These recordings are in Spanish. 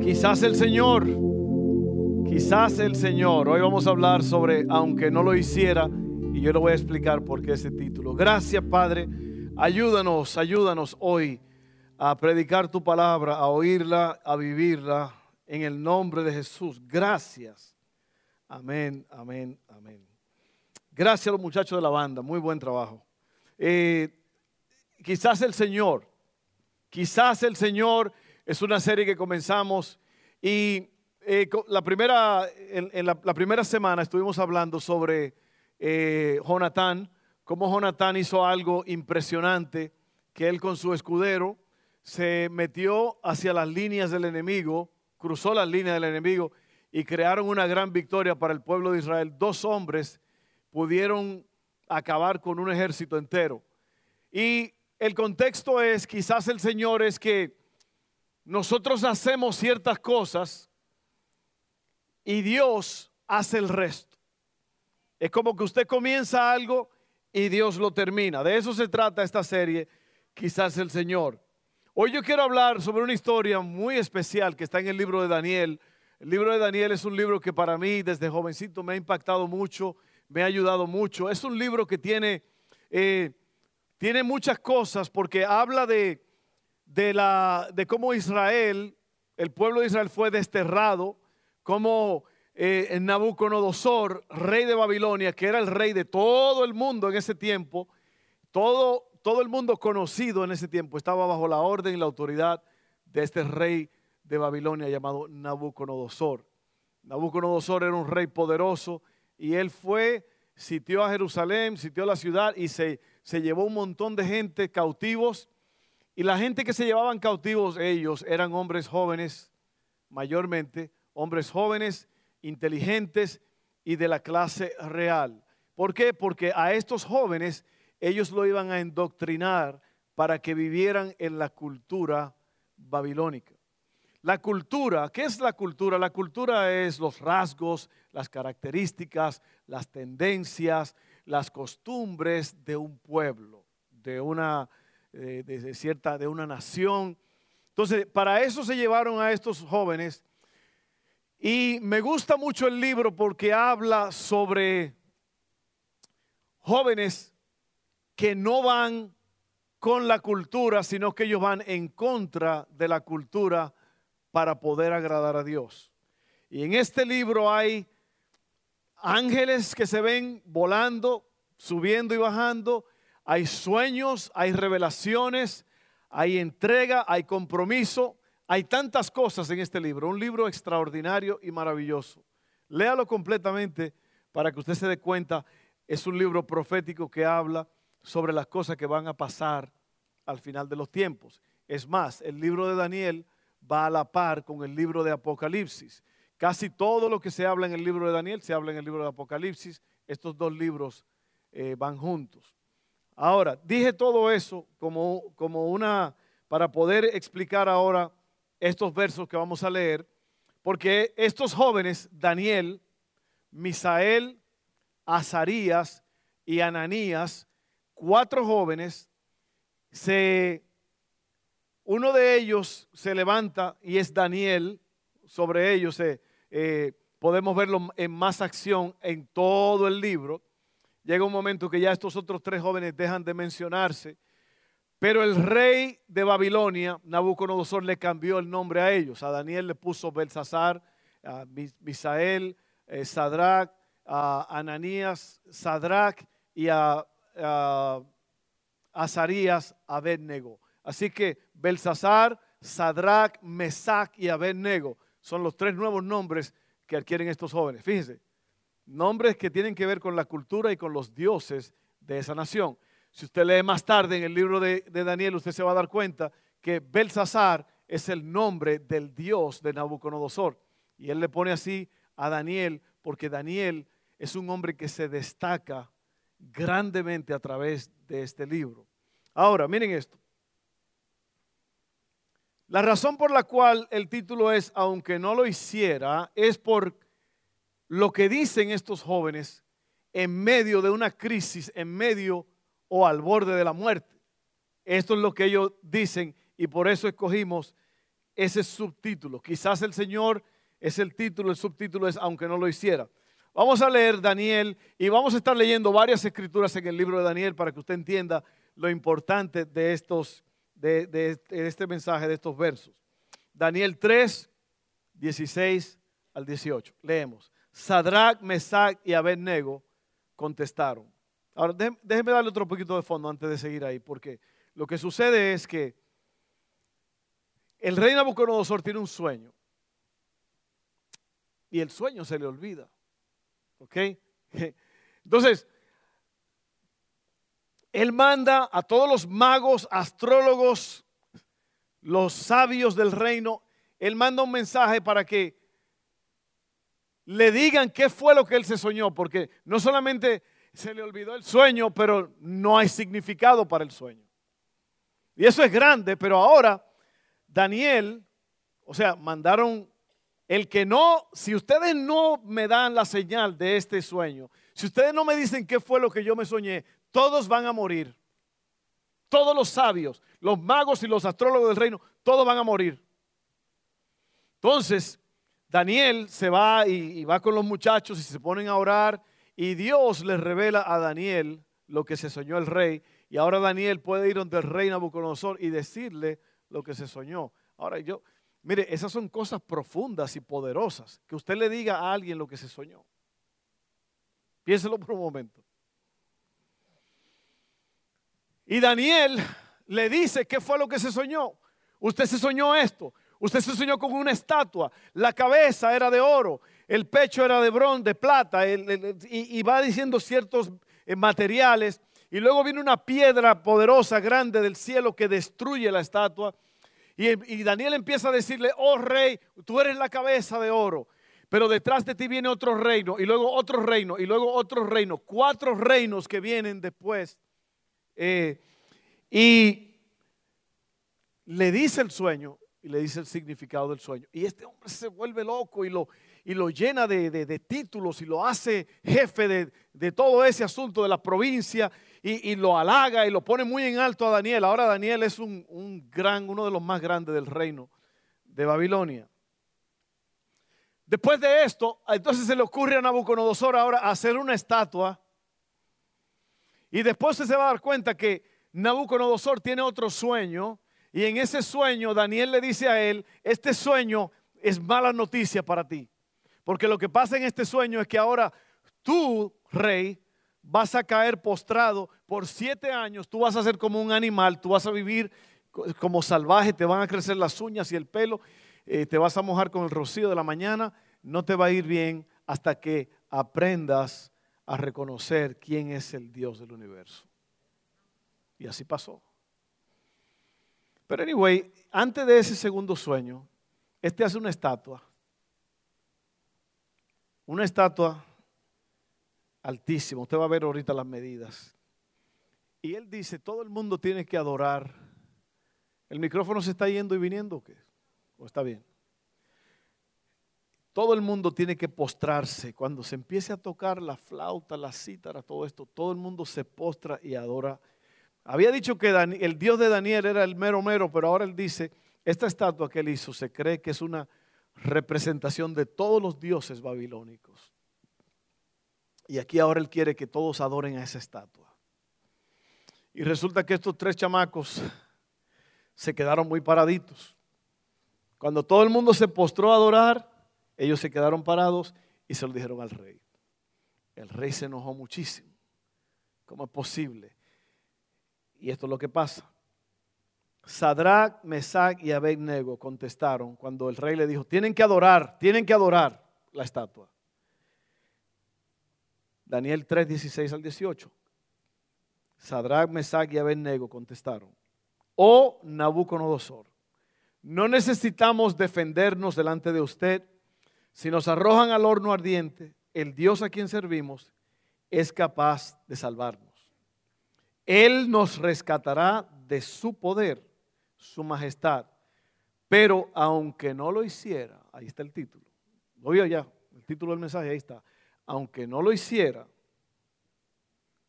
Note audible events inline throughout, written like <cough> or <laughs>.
Quizás el Señor, quizás el Señor. Hoy vamos a hablar sobre aunque no lo hiciera y yo le voy a explicar por qué ese título. Gracias Padre, ayúdanos, ayúdanos hoy a predicar tu palabra, a oírla, a vivirla en el nombre de Jesús. Gracias. Amén, amén, amén. Gracias a los muchachos de la banda, muy buen trabajo. Eh, quizás el Señor, quizás el Señor es una serie que comenzamos y eh, la, primera, en, la, primera semana estuvimos hablando sobre eh, Jonatán, cómo Jonatán hizo algo impresionante, que él con su escudero se metió hacia las líneas del enemigo, cruzó las líneas del enemigo y crearon una gran victoria para el pueblo de Israel. Dos hombres pudieron acabar con un ejército entero. Y el contexto es, quizás el Señor es que nosotros hacemos ciertas cosas y Dios hace el resto. Es como que usted comienza algo y Dios lo termina. De eso se trata esta serie, quizás el Señor. Hoy yo quiero hablar sobre una historia muy especial que está en el libro de Daniel el libro de Daniel es un libro que para mí desde jovencito me ha impactado mucho, me ha ayudado mucho. Es un libro que tiene, eh, tiene muchas cosas porque habla de, de, la, de cómo Israel, el pueblo de Israel fue desterrado, cómo eh, Nabucodonosor, rey de Babilonia, que era el rey de todo el mundo en ese tiempo, todo, todo el mundo conocido en ese tiempo estaba bajo la orden y la autoridad de este rey de Babilonia llamado Nabucodonosor. Nabucodonosor era un rey poderoso y él fue, sitió a Jerusalén, sitió la ciudad y se, se llevó un montón de gente cautivos. Y la gente que se llevaban cautivos ellos eran hombres jóvenes, mayormente, hombres jóvenes, inteligentes y de la clase real. ¿Por qué? Porque a estos jóvenes ellos lo iban a endoctrinar para que vivieran en la cultura babilónica. La cultura, ¿qué es la cultura? La cultura es los rasgos, las características, las tendencias, las costumbres de un pueblo, de una, eh, de cierta, de una nación. Entonces, para eso se llevaron a estos jóvenes. Y me gusta mucho el libro porque habla sobre jóvenes que no van con la cultura, sino que ellos van en contra de la cultura para poder agradar a Dios. Y en este libro hay ángeles que se ven volando, subiendo y bajando, hay sueños, hay revelaciones, hay entrega, hay compromiso, hay tantas cosas en este libro, un libro extraordinario y maravilloso. Léalo completamente para que usted se dé cuenta, es un libro profético que habla sobre las cosas que van a pasar al final de los tiempos. Es más, el libro de Daniel va a la par con el libro de Apocalipsis. Casi todo lo que se habla en el libro de Daniel se habla en el libro de Apocalipsis. Estos dos libros eh, van juntos. Ahora, dije todo eso como, como una, para poder explicar ahora estos versos que vamos a leer, porque estos jóvenes, Daniel, Misael, Azarías y Ananías, cuatro jóvenes, se uno de ellos se levanta y es Daniel. Sobre ellos eh, podemos verlo en más acción en todo el libro. Llega un momento que ya estos otros tres jóvenes dejan de mencionarse. Pero el rey de Babilonia, Nabucodonosor, le cambió el nombre a ellos. A Daniel le puso Belsasar, a Misael, eh, Sadrach, a Ananías, Sadrach y a, a Azarías, Abednego. Así que Belsasar, Sadrach, Mesach y Abednego son los tres nuevos nombres que adquieren estos jóvenes. Fíjense, nombres que tienen que ver con la cultura y con los dioses de esa nación. Si usted lee más tarde en el libro de, Daniel, usted se va a dar cuenta que Belsasar es el nombre del Dios de Nabucodonosor. Y él le pone así a Daniel porque Daniel es un hombre que se destaca grandemente a través de este libro. Ahora, miren esto. La razón por la cual el título es Aunque no lo hiciera es por lo que dicen estos jóvenes en medio de una crisis, en medio o al borde de la muerte. Esto es lo que ellos dicen y por eso escogimos ese subtítulo. Quizás el Señor es el título, el subtítulo es Aunque no lo hiciera. Vamos a leer Daniel y vamos a estar leyendo varias escrituras en el libro de Daniel para que usted entienda lo importante de, estos, de, este mensaje, de estos versos. Daniel 3, 16 al 18. Leemos. Sadrach, Mesach y Abednego contestaron. Ahora, déjeme darle otro poquito de fondo antes de seguir ahí, porque lo que sucede es que el rey Nabucodonosor tiene un sueño y el sueño se le olvida. ¿Ok? <laughs> Entonces, él manda a todos los magos, astrólogos, los sabios del reino, él manda un mensaje para que le digan qué fue lo que él se soñó, porque no solamente se le olvidó el sueño, pero no hay significado para el sueño. Y eso es grande, pero ahora Daniel, o sea, mandaron el que no, si ustedes no me dan la señal de este sueño, si ustedes no me dicen qué fue lo que yo me soñé, todos van a morir. Todos los sabios, los magos y los astrólogos del reino, todos van a morir. Entonces, Daniel se va y, va con los muchachos y se ponen a orar y Dios les revela a Daniel lo que se soñó el rey y ahora Daniel puede ir donde el rey Nabucodonosor y decirle lo que se soñó. Ahora yo, mire, esas son cosas profundas y poderosas, que usted le diga a alguien lo que se soñó. Piénselo por un momento. Y Daniel le dice qué fue lo que se soñó. Usted se soñó esto. Usted se soñó con una estatua. La cabeza era de oro. El pecho era de bronce, de plata. y, va diciendo ciertos eh, materiales. Y luego viene una piedra poderosa, grande del cielo que destruye la estatua. Y, Daniel empieza a decirle, oh rey, tú eres la cabeza de oro. Pero detrás de ti viene otro reino. Y luego otro reino. Y luego otro reino. Cuatro reinos que vienen después eh, y le dice el sueño y le dice el significado del sueño. Y este hombre se vuelve loco y lo, y lo llena de, títulos y lo hace jefe de, todo ese asunto de la provincia y, lo halaga y lo pone muy en alto a Daniel. Ahora Daniel es un, un gran, uno de los más grandes del reino de Babilonia. Después de esto, entonces se le ocurre a Nabucodonosor ahora hacer una estatua y después se va a dar cuenta que Nabucodonosor tiene otro sueño y en ese sueño Daniel le dice a él, este sueño es mala noticia para ti. Porque lo que pasa en este sueño es que ahora tú, rey, vas a caer postrado por siete años, tú vas a ser como un animal, tú vas a vivir como salvaje, te van a crecer las uñas y el pelo, eh, te vas a mojar con el rocío de la mañana, no te va a ir bien hasta que aprendas a reconocer quién es el Dios del universo. Y así pasó. Pero anyway, antes de ese segundo sueño, este hace una estatua. Una estatua altísima. Usted va a ver ahorita las medidas. Y él dice, todo el mundo tiene que adorar. ¿El micrófono se está yendo y viniendo o qué? ¿O está bien? Todo el mundo tiene que postrarse. Cuando se empiece a tocar la flauta, la cítara, todo esto, todo el mundo se postra y adora. Había dicho que el Dios de Daniel era el mero mero, pero ahora él dice, esta estatua que él hizo se cree que es una representación de todos los dioses babilónicos. Y aquí ahora él quiere que todos adoren a esa estatua. Y resulta que estos tres chamacos se quedaron muy paraditos. Cuando todo el mundo se postró a adorar, ellos se quedaron parados y se lo dijeron al rey. El rey se enojó muchísimo. ¿Cómo es posible? Y esto es lo que pasa. Sadrach, Mesach y Abednego contestaron cuando el rey le dijo, tienen que adorar, tienen que adorar la estatua. Daniel 3, 16 al 18. Sadrach, Mesach y Abednego contestaron, oh Nabucodonosor, no necesitamos defendernos delante de usted. Si nos arrojan al horno ardiente, el Dios a quien servimos es capaz de salvarnos. Él nos rescatará de su poder, su majestad. Pero aunque no lo hiciera, ahí está el título. Lo vio ya, el título del mensaje, ahí está. Aunque no lo hiciera,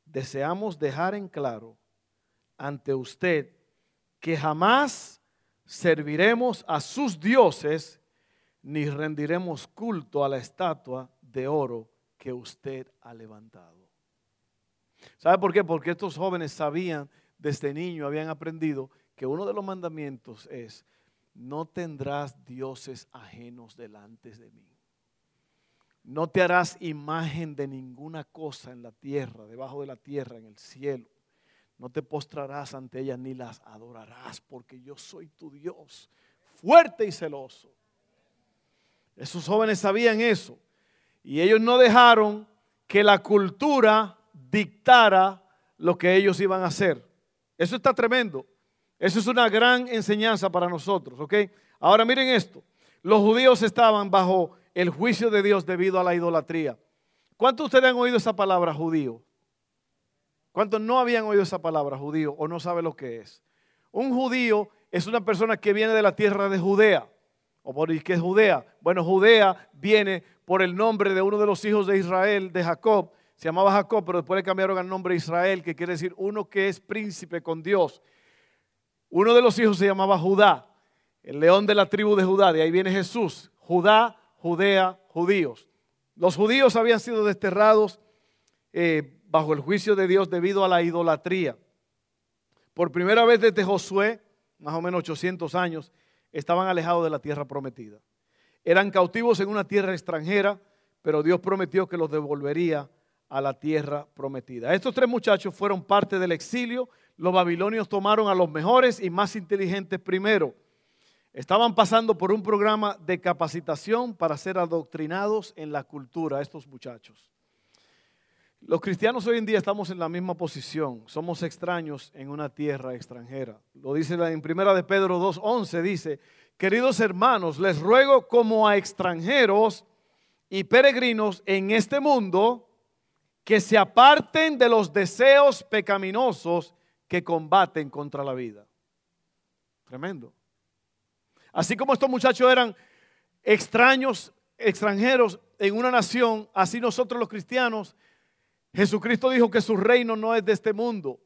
deseamos dejar en claro ante usted que jamás serviremos a sus dioses ni rendiremos culto a la estatua de oro que usted ha levantado. ¿Sabe por qué? Porque estos jóvenes sabían desde niño, habían aprendido que uno de los mandamientos es, no tendrás dioses ajenos delante de mí. No te harás imagen de ninguna cosa en la tierra, debajo de la tierra, en el cielo. No te postrarás ante ellas ni las adorarás, porque yo soy tu Dios, fuerte y celoso. Esos jóvenes sabían eso. Y ellos no dejaron que la cultura dictara lo que ellos iban a hacer. Eso está tremendo. Eso es una gran enseñanza para nosotros, ¿ok? Ahora miren esto. Los judíos estaban bajo el juicio de Dios debido a la idolatría. ¿Cuántos de ustedes han oído esa palabra judío? ¿Cuántos no habían oído esa palabra judío o no saben lo que es? Un judío es una persona que viene de la tierra de Judea. ¿O por qué es Judea? Bueno, Judea viene por el nombre de uno de los hijos de Israel, de Jacob. Se llamaba Jacob, pero después le cambiaron el nombre Israel, que quiere decir uno que es príncipe con Dios. Uno de los hijos se llamaba Judá, el león de la tribu de Judá. De ahí viene Jesús. Judá, Judea, judíos. Los judíos habían sido desterrados eh, bajo el juicio de Dios debido a la idolatría. Por primera vez desde Josué, más o menos 800 años, estaban alejados de la tierra prometida. Eran cautivos en una tierra extranjera, pero Dios prometió que los devolvería a la tierra prometida. Estos tres muchachos fueron parte del exilio, los babilonios tomaron a los mejores y más inteligentes primero. Estaban pasando por un programa de capacitación para ser adoctrinados en la cultura, estos muchachos. Los cristianos hoy en día estamos en la misma posición, somos extraños en una tierra extranjera. Lo dice en primera de Pedro 2:11 dice, "Queridos hermanos, les ruego como a extranjeros y peregrinos en este mundo que se aparten de los deseos pecaminosos que combaten contra la vida. Tremendo. Así como estos muchachos eran extraños, extranjeros en una nación, así nosotros los cristianos, Jesucristo dijo que su reino no es de este mundo.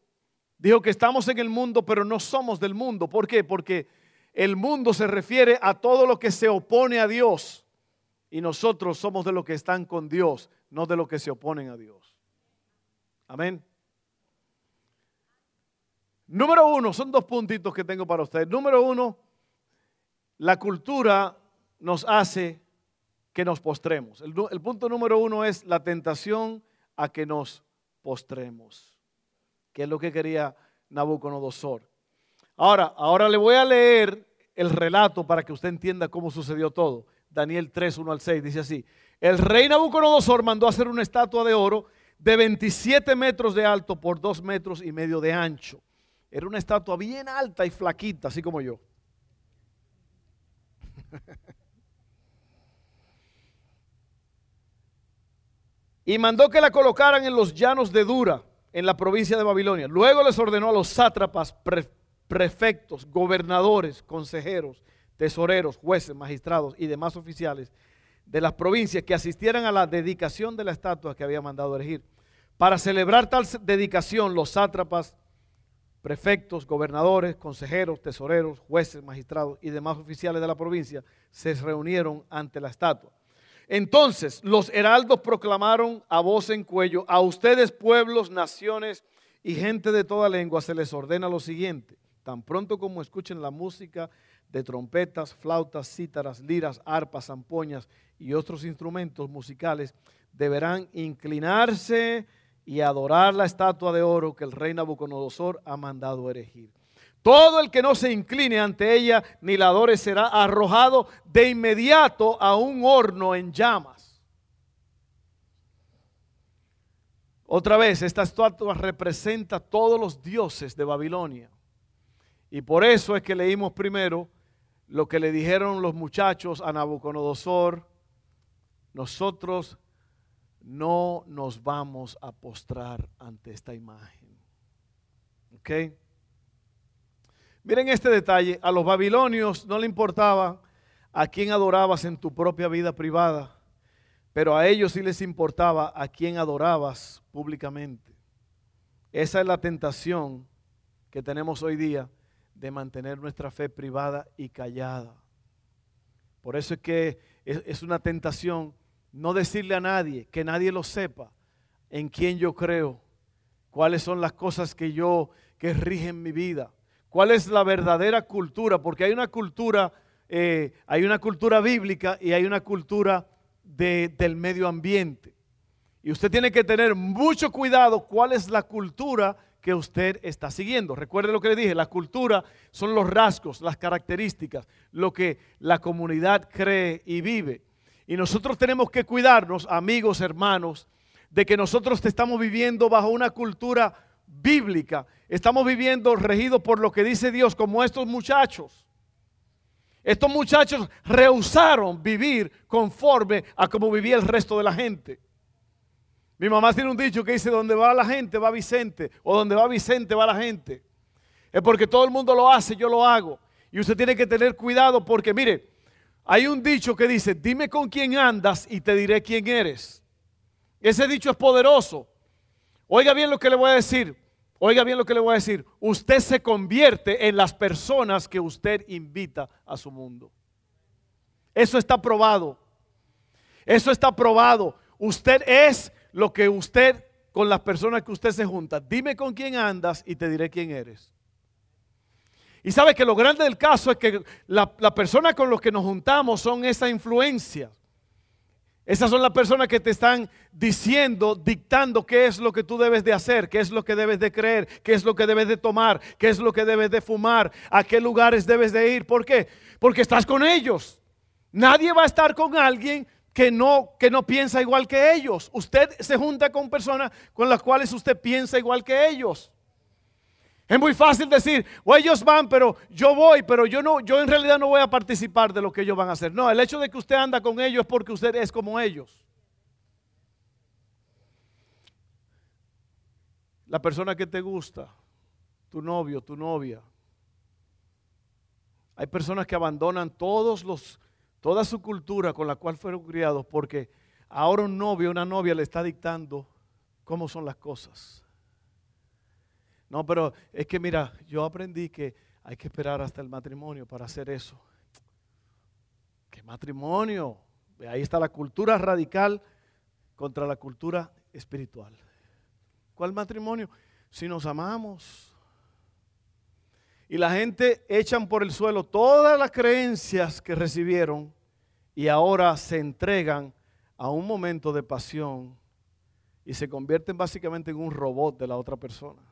Dijo que estamos en el mundo, pero no somos del mundo. ¿Por qué? Porque el mundo se refiere a todo lo que se opone a Dios. Y nosotros somos de los que están con Dios, no de los que se oponen a Dios. Amén. Número uno, son dos puntitos que tengo para ustedes. Número uno, la cultura nos hace que nos postremos. El, punto número uno es la tentación a que nos postremos, que es lo que quería Nabucodonosor. Ahora, ahora le voy a leer el relato para que usted entienda cómo sucedió todo. Daniel 3, 1 al 6 dice así. El rey Nabucodonosor mandó hacer una estatua de oro de 27 metros de alto por 2 metros y medio de ancho era una estatua bien alta y flaquita, así como yo. <laughs> y mandó que la colocaran en los llanos de Dura, en la provincia de Babilonia. Luego les ordenó a los sátrapas, prefectos, gobernadores, consejeros, tesoreros, jueces, magistrados y demás oficiales de las provincias que asistieran a la dedicación de la estatua que había mandado elegir. Para celebrar tal dedicación, los sátrapas prefectos, gobernadores, consejeros, tesoreros, jueces, magistrados y demás oficiales de la provincia se reunieron ante la estatua. Entonces los heraldos proclamaron a voz en cuello, a ustedes pueblos, naciones y gente de toda lengua se les ordena lo siguiente, tan pronto como escuchen la música de trompetas, flautas, cítaras, liras, arpas, zampoñas y otros instrumentos musicales, deberán inclinarse y adorar la estatua de oro que el rey Nabucodonosor ha mandado erigir. Todo el que no se incline ante ella ni la adore será arrojado de inmediato a un horno en llamas. Otra vez, esta estatua representa todos los dioses de Babilonia. Y por eso es que leímos primero lo que le dijeron los muchachos a Nabucodonosor, nosotros no nos vamos a postrar ante esta imagen. ¿Ok? Miren este detalle, a los babilonios no le importaba a quién adorabas en tu propia vida privada, pero a ellos sí les importaba a quién adorabas públicamente. Esa es la tentación que tenemos hoy día de mantener nuestra fe privada y callada. Por eso es que es, una tentación no decirle a nadie, que nadie lo sepa, en quién yo creo, cuáles son las cosas que yo, que rigen mi vida, cuál es la verdadera cultura, porque hay una cultura, eh, hay una cultura bíblica y hay una cultura del medio ambiente. Y usted tiene que tener mucho cuidado cuál es la cultura que usted está siguiendo. Recuerde lo que le dije, la cultura son los rasgos, las características, lo que la comunidad cree y vive. Y nosotros tenemos que cuidarnos, amigos, hermanos, de que nosotros estamos viviendo bajo una cultura bíblica. Estamos viviendo regido por lo que dice Dios, como estos muchachos. Estos muchachos rehusaron vivir conforme a como vivía el resto de la gente. Mi mamá tiene un dicho que dice, donde va la gente va Vicente, o donde va Vicente va la gente. Es porque todo el mundo lo hace, yo lo hago. Y usted tiene que tener cuidado porque, mire, hay un dicho que dice, dime con quién andas y te diré quién eres. Ese dicho es poderoso. Oiga bien lo que le voy a decir. Oiga bien lo que le voy a decir. Usted se convierte en las personas que usted invita a su mundo. Eso está probado. Eso está probado. Usted es lo que usted, con las personas que usted se junta, dime con quién andas y te diré quién eres. Y sabe que lo grande del caso es que la, la persona con los que nos juntamos son esa influencia. Esas son las personas que te están diciendo, dictando qué es lo que tú debes de hacer, qué es lo que debes de creer, qué es lo que debes de tomar, qué es lo que debes de fumar, a qué lugares debes de ir. ¿Por qué? Porque estás con ellos. Nadie va a estar con alguien que no, que no piensa igual que ellos. Usted se junta con personas con las cuales usted piensa igual que ellos. Es muy fácil decir, o ellos van, pero yo voy, pero yo no, yo en realidad no voy a participar de lo que ellos van a hacer. No, el hecho de que usted anda con ellos es porque usted es como ellos. La persona que te gusta, tu novio, tu novia. Hay personas que abandonan todos los toda su cultura con la cual fueron criados, porque ahora un novio, una novia le está dictando cómo son las cosas. No, pero es que mira, yo aprendí que hay que esperar hasta el matrimonio para hacer eso. ¿Qué matrimonio? Ahí está la cultura radical contra la cultura espiritual. ¿Cuál matrimonio? Si nos amamos. Y la gente echan por el suelo todas las creencias que recibieron y ahora se entregan a un momento de pasión y se convierten básicamente en un robot de la otra persona.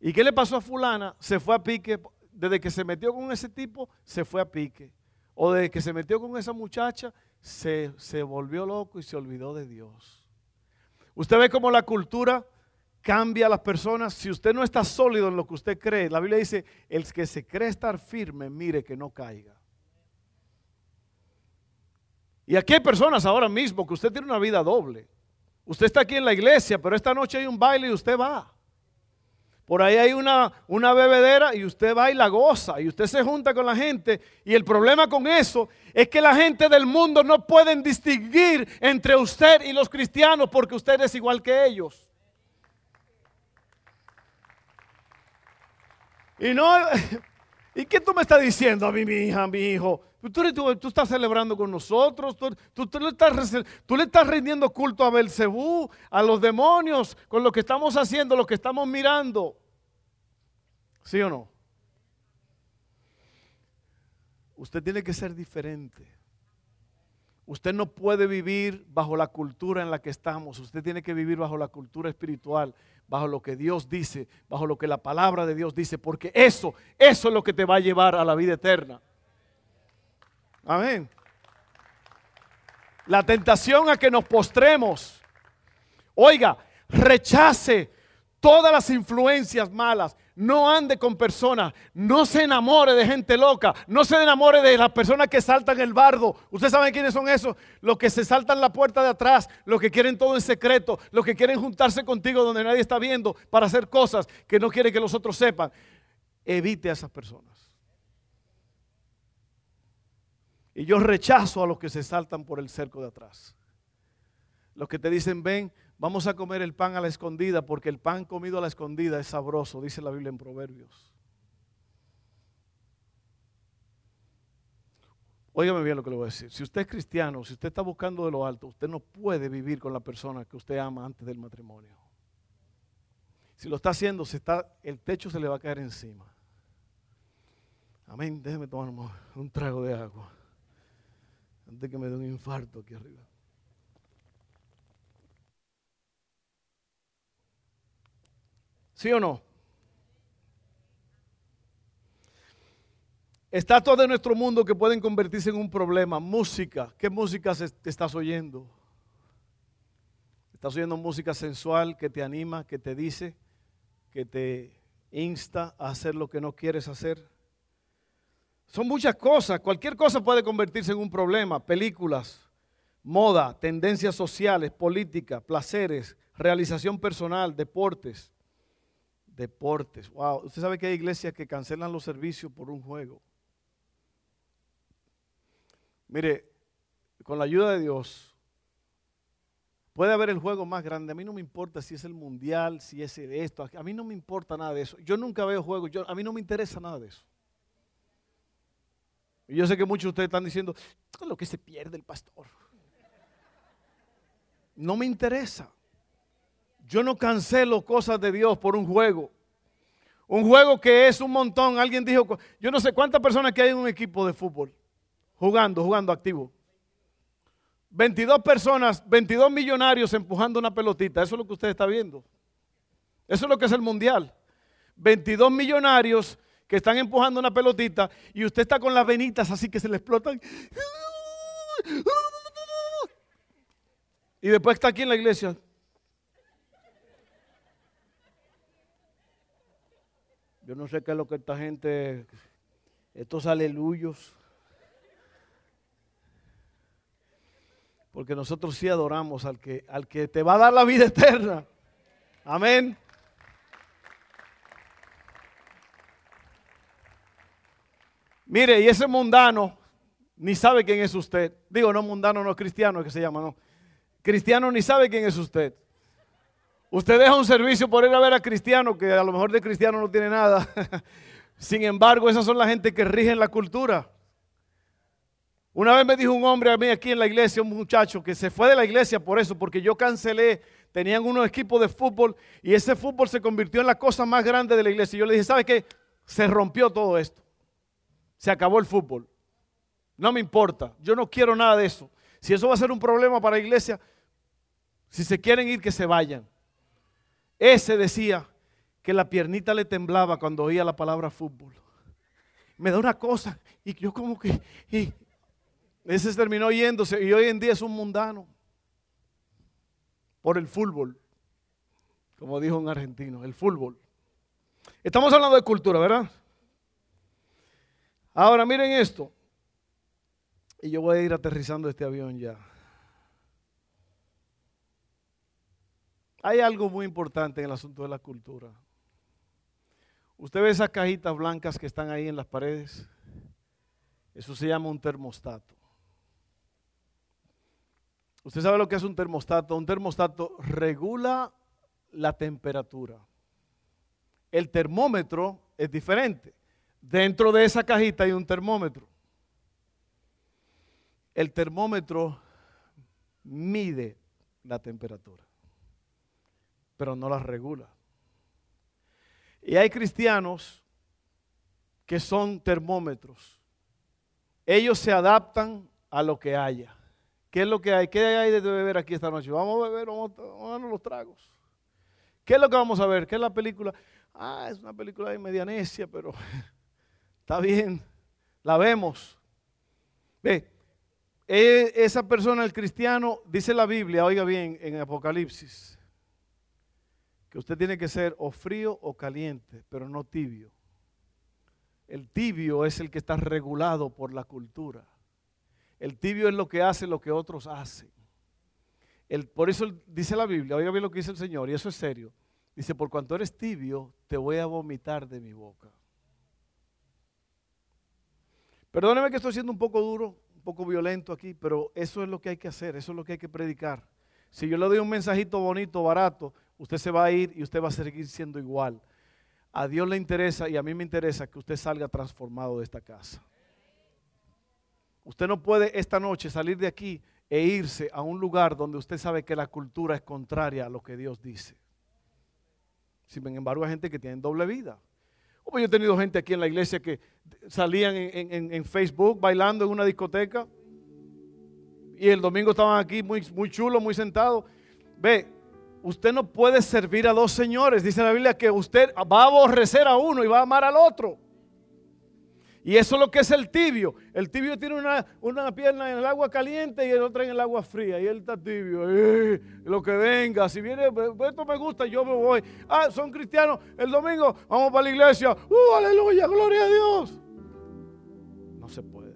¿Y qué le pasó a fulana? Se fue a pique, desde que se metió con ese tipo, se fue a pique. O desde que se metió con esa muchacha, se, se volvió loco y se olvidó de Dios. Usted ve cómo la cultura cambia a las personas. Si usted no está sólido en lo que usted cree, la Biblia dice, el que se cree estar firme, mire que no caiga. Y aquí hay personas ahora mismo que usted tiene una vida doble. Usted está aquí en la iglesia, pero esta noche hay un baile y usted va. Por ahí hay una, una bebedera y usted va y la goza y usted se junta con la gente. Y el problema con eso es que la gente del mundo no pueden distinguir entre usted y los cristianos porque usted es igual que ellos. Y no, <laughs> ¿y qué tú me estás diciendo a mí, mi hija, mi hijo? Tú, estás celebrando con nosotros, tú, le estás, tú, le estás, rindiendo culto a Belcebú, a los demonios, con lo que estamos haciendo, lo que estamos mirando. ¿Sí o no? Usted tiene que ser diferente. Usted no puede vivir bajo la cultura en la que estamos. Usted tiene que vivir bajo la cultura espiritual bajo lo que Dios dice, bajo lo que la palabra de Dios dice, porque eso, eso es lo que te va a llevar a la vida eterna. Amén. La tentación a que nos postremos. Oiga, rechace todas las influencias malas. no ande con personas, no se enamore de gente loca, no se enamore de las personas que saltan el bardo. ¿Ustedes saben quiénes son esos? Los que se saltan la puerta de atrás, los que quieren todo en secreto, los que quieren juntarse contigo donde nadie está viendo para hacer cosas que no quiere que los otros sepan. Evite a esas personas. Y yo rechazo a los que se saltan por el cerco de atrás. Los que te dicen, ven, vamos a comer el pan a la escondida, porque el pan comido a la escondida es sabroso, dice la Biblia en Proverbios. Óigame bien lo que le voy a decir. Si usted es cristiano, si usted está buscando de lo alto, usted no puede vivir con la persona que usted ama antes del matrimonio. Si lo está haciendo, el techo se le va a caer encima. Amén. Déjeme tomar un trago de agua. Antes que me dé un infarto aquí arriba. ¿Sí o no? Está todo nuestro mundo que pueden convertirse en un problema. Música. ¿Qué música estás oyendo? ¿Estás oyendo música sensual que te anima, que te dice, que te insta a hacer lo que no quieres hacer? Son muchas cosas. Cualquier cosa puede convertirse en un problema. Películas, moda, tendencias sociales, política, placeres, realización personal, deportes deportes. Wow, usted sabe que hay iglesias que cancelan los servicios por un juego. Mire, con la ayuda de Dios, puede haber el juego más grande. A mí no me importa si es el mundial, si es esto. A mí no me importa nada de eso. Yo nunca veo juegos. Yo, a mí no me interesa nada de eso. Y yo sé que muchos de ustedes están diciendo, es lo que se pierde el pastor. No me interesa. Yo no cancelo cosas de Dios por un juego. Un juego que es un montón. Alguien dijo, yo no sé cuántas personas que hay en un equipo de fútbol jugando, jugando activo. 22 personas, 22 millonarios empujando una pelotita. Eso es lo que usted está viendo. Eso es lo que es el mundial. 22 millonarios que están empujando una pelotita y usted está con las venitas así que se le explotan. Y después está aquí en la iglesia. Yo no sé qué es lo que esta gente, estos aleluyos. Porque nosotros sí adoramos al que, al que te va a dar la vida eterna. Amén. Mire, y ese mundano ni sabe quién es usted. Digo, no mundano, no cristiano, que se llama, no. Cristiano ni sabe quién es usted. Usted deja un servicio por ir a ver a cristiano, que a lo mejor de cristiano no tiene nada. <laughs> Sin embargo, esas son la gente que rigen la cultura. Una vez me dijo un hombre a mí aquí en la iglesia, un muchacho, que se fue de la iglesia por eso, porque yo cancelé, tenían unos equipos de fútbol y ese fútbol se convirtió en la cosa más grande de la iglesia. Y yo le dije, ¿sabe qué? Se rompió todo esto. Se acabó el fútbol. No me importa, yo no quiero nada de eso. Si eso va a ser un problema para la iglesia, si se quieren ir, que se vayan. Ese decía que la piernita le temblaba cuando oía la palabra fútbol. Me da una cosa y yo como que... ese terminó yéndose y hoy en día es un mundano por el fútbol, como dijo un argentino, el fútbol. Estamos hablando de cultura, ¿verdad? Ahora miren esto. Y yo voy a ir aterrizando este avión ya. Hay algo muy importante en el asunto de la cultura. Usted ve esas cajitas blancas que están ahí en las paredes. Eso se llama un termostato. Usted sabe lo que es un termostato. Un termostato regula la temperatura. El termómetro es diferente. Dentro de esa cajita hay un termómetro. El termómetro mide la temperatura pero no las regula. Y hay cristianos que son termómetros. Ellos se adaptan a lo que haya. ¿Qué es lo que hay? ¿Qué hay de beber aquí esta noche? Vamos a beber, vamos a, darnos los tragos. ¿Qué es lo que vamos a ver? ¿Qué es la película? Ah, es una película de medianesia, pero <laughs> está bien, la vemos. Ve, e, esa persona, el cristiano, dice la Biblia, oiga bien, en Apocalipsis, que usted tiene que ser o frío o caliente, pero no tibio. El tibio es el que está regulado por la cultura. El tibio es lo que hace lo que otros hacen. El, por eso dice la Biblia, oiga bien lo que dice el Señor, y eso es serio. Dice, por cuanto eres tibio, te voy a vomitar de mi boca. Perdóneme que estoy siendo un poco duro, un poco violento aquí, pero eso es lo que hay que hacer, eso es lo que hay que predicar. Si yo le doy un mensajito bonito, barato, usted se va a ir y usted va a seguir siendo igual. A Dios le interesa y a mí me interesa que usted salga transformado de esta casa. Usted no puede esta noche salir de aquí e irse a un lugar donde usted sabe que la cultura es contraria a lo que Dios dice. Sin embargo, hay gente que tiene doble vida. Yo he tenido gente aquí en la iglesia que salían en, Facebook bailando en una discoteca y el domingo estaban aquí muy, muy chulos, muy sentados. Ve, usted no puede servir a dos señores. Dice la Biblia que usted va a aborrecer a uno y va a amar al otro. Y eso es lo que es el tibio. El tibio tiene una, pierna en el agua caliente y el otro en el agua fría. Y él está tibio. Eh, lo que venga. Si viene, pues, esto me gusta, yo me voy. Ah, son cristianos. El domingo vamos para la iglesia. ¡Uh, aleluya! ¡Gloria a Dios! No se puede.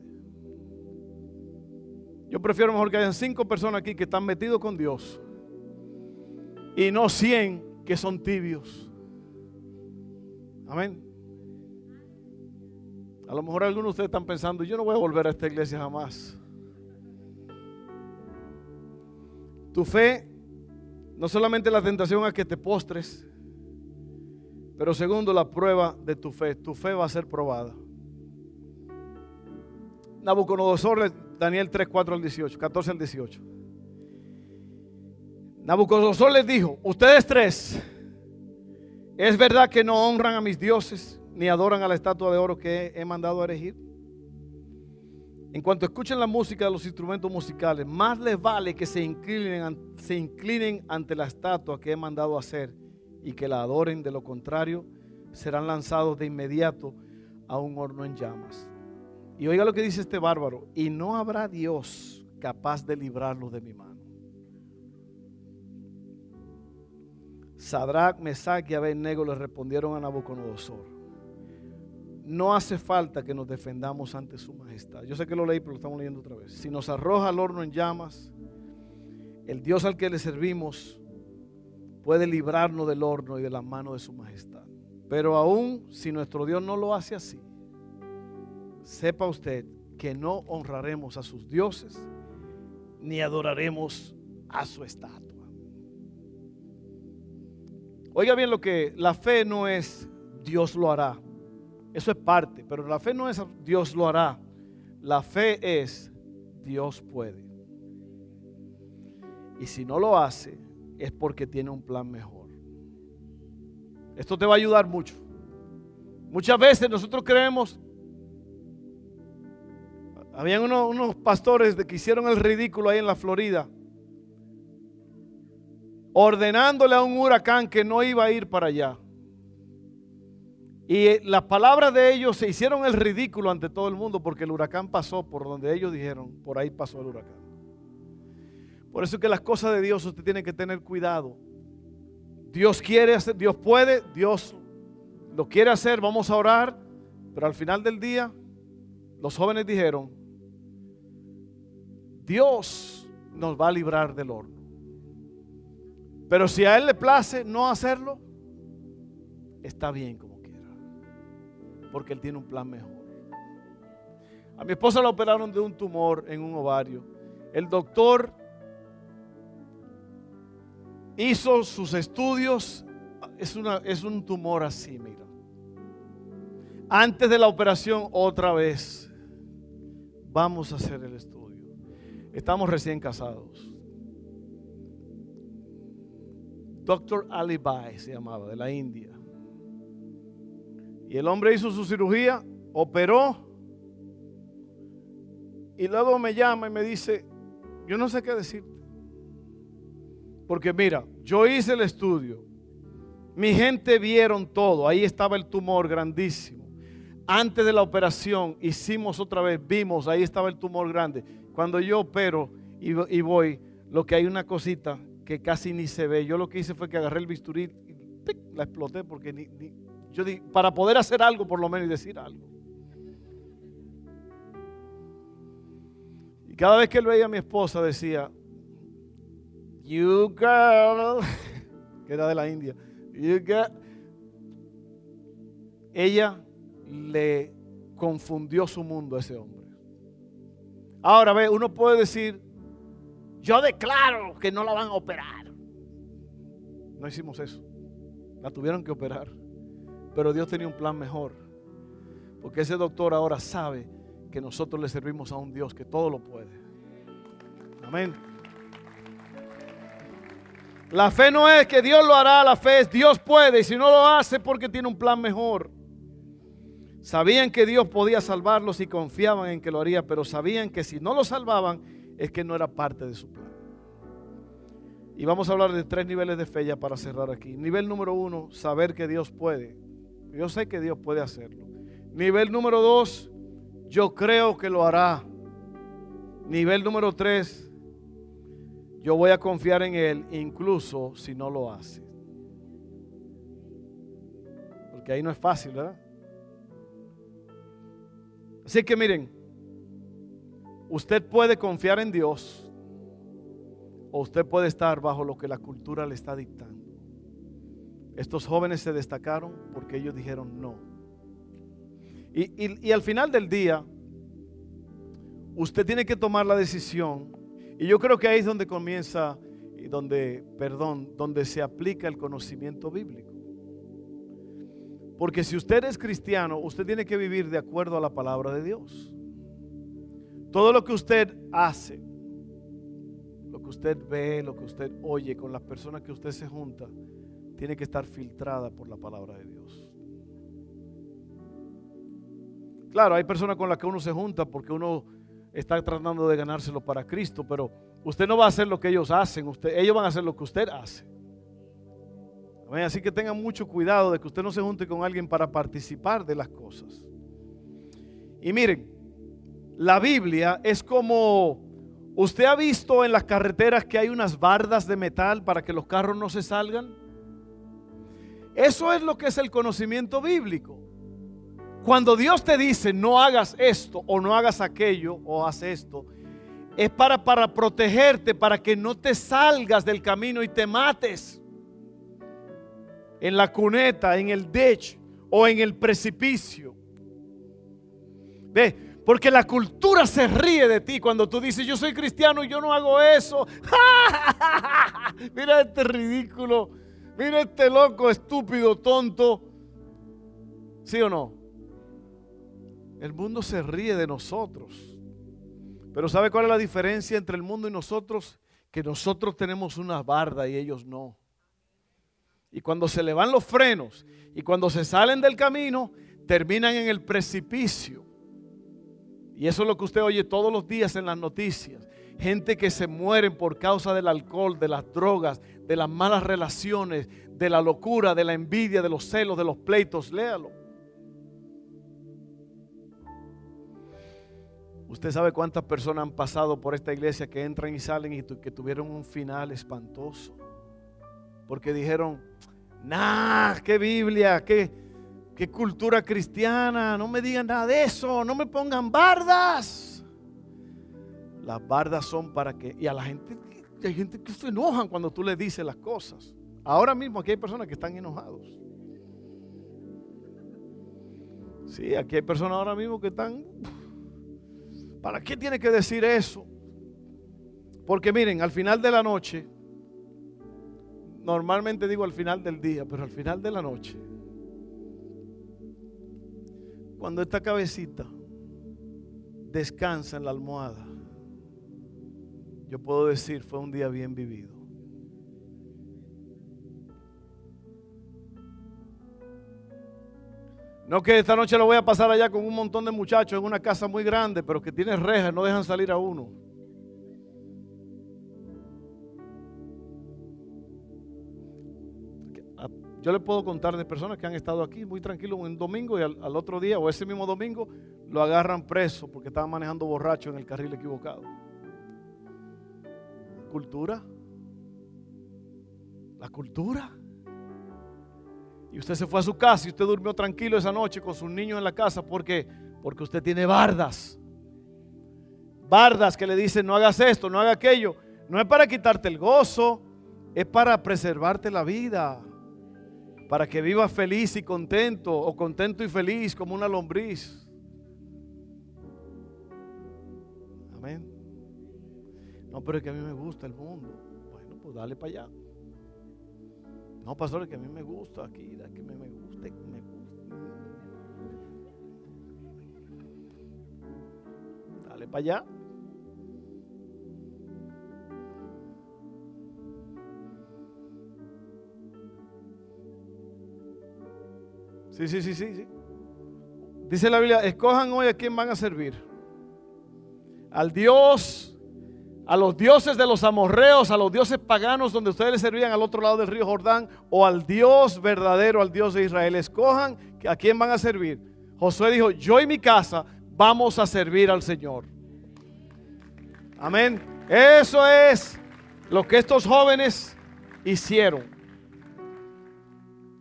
Yo prefiero mejor que hayan cinco personas aquí que están metidos con Dios. Y no cien que son tibios. Amén. A lo mejor algunos de ustedes están pensando, yo no voy a volver a esta iglesia jamás. Tu fe no solamente la tentación a que te postres, pero segundo la prueba de tu fe. Tu fe va a ser probada. Nabucodonosor, Daniel 3, 4 al 18, 14 al 18. Nabucodonosor les dijo, ustedes tres, es verdad que no honran a mis dioses ni adoran a la estatua de oro que he mandado a erigir. En cuanto escuchen la música de los instrumentos musicales, más les vale que se inclinen, ante la estatua que he mandado hacer y que la adoren. De lo contrario, serán lanzados de inmediato a un horno en llamas. Y oiga lo que dice este bárbaro, y no habrá Dios capaz de librarlos de mi mano. Sadrach, Mesach y Abednego le respondieron a Nabucodonosor no hace falta que nos defendamos ante su majestad. Yo sé que lo leí, pero lo estamos leyendo otra vez. Si nos arroja al horno en llamas, el Dios al que le servimos puede librarnos del horno y de la mano de su majestad. Pero aún si nuestro Dios no lo hace así, sepa usted que no honraremos a sus dioses ni adoraremos a su estatua. Oiga bien lo que la fe no es Dios lo hará. Eso es parte, pero la fe no es Dios lo hará. La fe es Dios puede. Y si no lo hace, es porque tiene un plan mejor. Esto te va a ayudar mucho. Muchas veces nosotros creemos, habían unos, unos pastores que hicieron el ridículo ahí en la Florida, ordenándole a un huracán que no iba a ir para allá. Y las palabras de ellos se hicieron el ridículo ante todo el mundo porque el huracán pasó por donde ellos dijeron, por ahí pasó el huracán. Por eso que las cosas de Dios usted tiene que tener cuidado. Dios quiere hacer, Dios puede, Dios lo quiere hacer, vamos a orar, pero al final del día los jóvenes dijeron, Dios nos va a librar del horno. Pero si a Él le place no hacerlo, está bien como porque Él tiene un plan mejor. A mi esposa la operaron de un tumor en un ovario. El doctor hizo sus estudios. Es, un tumor así, mira. Antes de la operación, otra vez, vamos a hacer el estudio. Estamos recién casados. Doctor Alibai se llamaba, de la India. Y el hombre hizo su cirugía, operó. Y luego me llama y me dice, yo no sé qué decirte. Porque mira, yo hice el estudio. Mi gente vieron todo. Ahí estaba el tumor grandísimo. Antes de la operación hicimos otra vez, vimos, ahí estaba el tumor grande. Cuando yo opero y, voy, lo que hay una cosita que casi ni se ve. Yo lo que hice fue que agarré el bisturí la exploté porque ni, yo di, para poder hacer algo por lo menos y decir algo. Y cada vez que él veía a mi esposa decía, You girl, <laughs> que era de la India, you girl. Ella le confundió su mundo a ese hombre. Ahora ve, uno puede decir, yo declaro que no la van a operar. No hicimos eso. La tuvieron que operar. Pero Dios tenía un plan mejor. Porque ese doctor ahora sabe que nosotros le servimos a un Dios que todo lo puede. Amén. La fe no es que Dios lo hará, la fe es Dios puede. Y si no lo hace porque tiene un plan mejor. Sabían que Dios podía salvarlos y confiaban en que lo haría, pero sabían que si no lo salvaban es que no era parte de su plan. Y vamos a hablar de tres niveles de fe ya para cerrar aquí. Nivel número uno, saber que Dios puede. Yo sé que Dios puede hacerlo. Nivel número dos, yo creo que lo hará. Nivel número tres, yo voy a confiar en Él incluso si no lo hace. Porque ahí no es fácil, ¿verdad? Así que miren, usted puede confiar en Dios o usted puede estar bajo lo que la cultura le está dictando. Estos jóvenes se destacaron porque ellos dijeron no. Y, al final del día, usted tiene que tomar la decisión. Y yo creo que ahí es donde comienza, y donde, perdón, donde se aplica el conocimiento bíblico. Porque si usted es cristiano, usted tiene que vivir de acuerdo a la palabra de Dios. Todo lo que usted hace, lo que usted ve, lo que usted oye con las personas que usted se junta, tiene que estar filtrada por la palabra de Dios. Claro, hay personas con las que uno se junta porque uno está tratando de ganárselo para Cristo, pero usted no va a hacer lo que ellos hacen, usted, ellos van a hacer lo que usted hace. Así que tengan mucho cuidado de que usted no se junte con alguien para participar de las cosas. Y miren, la Biblia es como, usted ha visto en las carreteras que hay unas bardas de metal para que los carros no se salgan. Eso es lo que es el conocimiento bíblico. Cuando Dios te dice no hagas esto o no hagas aquello o haz esto, es para, para protegerte, para que no te salgas del camino y te mates en la cuneta, en el ditch o en el precipicio. Ve, porque la cultura se ríe de ti cuando tú dices, yo soy cristiano y yo no hago eso. <laughs> Mira este ridículo. Mira este loco, estúpido, tonto. ¿Sí o no? El mundo se ríe de nosotros. Pero ¿sabe cuál es la diferencia entre el mundo y nosotros? Que nosotros tenemos una barda y ellos no. Y cuando se le van los frenos y cuando se salen del camino, terminan en el precipicio. Y eso es lo que usted oye todos los días en las noticias. Gente que se mueren por causa del alcohol, de las drogas, de las malas relaciones, de la locura, de la envidia, de los celos, de los pleitos. Léalo. Usted sabe cuántas personas han pasado por esta iglesia que entran y salen y que tuvieron un final espantoso. Porque dijeron, nah, qué Biblia, qué, qué cultura cristiana, no me digan nada de eso, no me pongan bardas. Las bardas son para que, y a la gente, hay gente que se enojan cuando tú le dices las cosas. Ahora mismo aquí hay personas que están enojados. Sí, aquí hay personas ahora mismo que están, ¿para qué tiene que decir eso? Porque miren, al final de la noche, normalmente digo al final del día, pero al final de la noche, cuando esta cabecita descansa en la almohada, yo puedo decir, fue un día bien vivido. No que esta noche lo voy a pasar allá con un montón de muchachos en una casa muy grande, pero que tiene rejas, no dejan salir a uno. Yo le puedo contar de personas que han estado aquí muy tranquilos un domingo y al, otro día o ese mismo domingo lo agarran preso porque estaba manejando borracho en el carril equivocado. Cultura. La cultura. Y usted se fue a su casa y usted durmió tranquilo esa noche con sus niños en la casa. ¿Por qué? Porque usted tiene bardas. Bardas que le dicen no hagas esto, no haga aquello. No es para quitarte el gozo, es para preservarte la vida. Para que vivas feliz y contento o contento y feliz como una lombriz. Amén. No, pero es que a mí me gusta el mundo. Bueno, pues dale para allá. No, pastor, es que a mí me gusta aquí, que me, me gusta, me gusta. Dale para allá. Sí, sí, sí, sí, sí. Dice la Biblia, escojan hoy a quién van a servir. Al Dios a los dioses de los amorreos, a los dioses paganos donde ustedes le servían al otro lado del río Jordán, o al Dios verdadero, al Dios de Israel. Escojan a quién van a servir. Josué dijo, yo y mi casa vamos a servir al Señor. Amén. Eso es lo que estos jóvenes hicieron.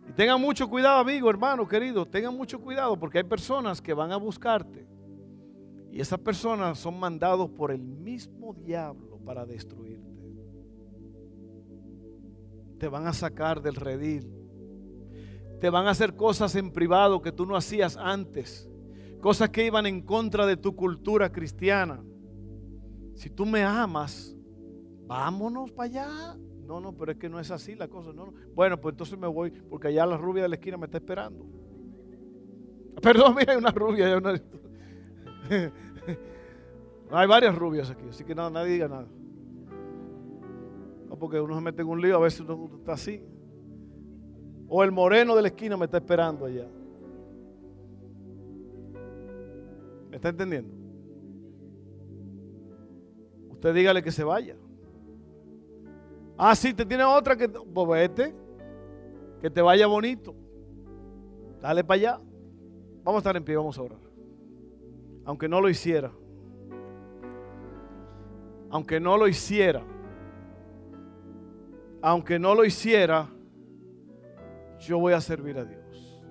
Y tengan mucho cuidado, amigo, hermano, querido. Tengan mucho cuidado porque hay personas que van a buscarte y esas personas son mandados por el mismo diablo para destruirte. Te van a sacar del redil. Te van a hacer cosas en privado que tú no hacías antes. Cosas que iban en contra de tu cultura cristiana. Si tú me amas, vámonos para allá. No, no, pero es que no es así la cosa. No, no. Bueno, pues entonces me voy porque allá la rubia de la esquina me está esperando. Perdón, mira, hay una rubia. <laughs> <laughs> Hay varias rubias aquí, así que nadie diga nada. No, porque uno se mete en un lío, a veces uno está así. O el moreno de la esquina me está esperando allá. ¿Me está entendiendo? Usted dígale que se vaya. Ah, sí, te tiene otra que. Pues vete. Que te vaya bonito. Dale para allá. Vamos a estar en pie, vamos a orar aunque no lo hiciera, aunque no lo hiciera, aunque no lo hiciera, yo voy a servir a Dios.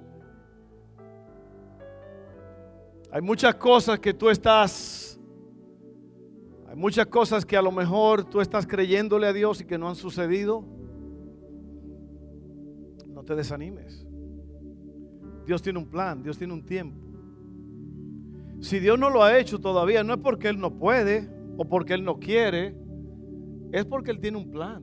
Hay muchas cosas que tú estás, hay muchas cosas que a lo mejor tú estás creyéndole a Dios y que no han sucedido. No te desanimes. Dios tiene un plan, Dios tiene un tiempo. Si Dios no lo ha hecho todavía, no es porque Él no puede o porque Él no quiere, es porque Él tiene un plan.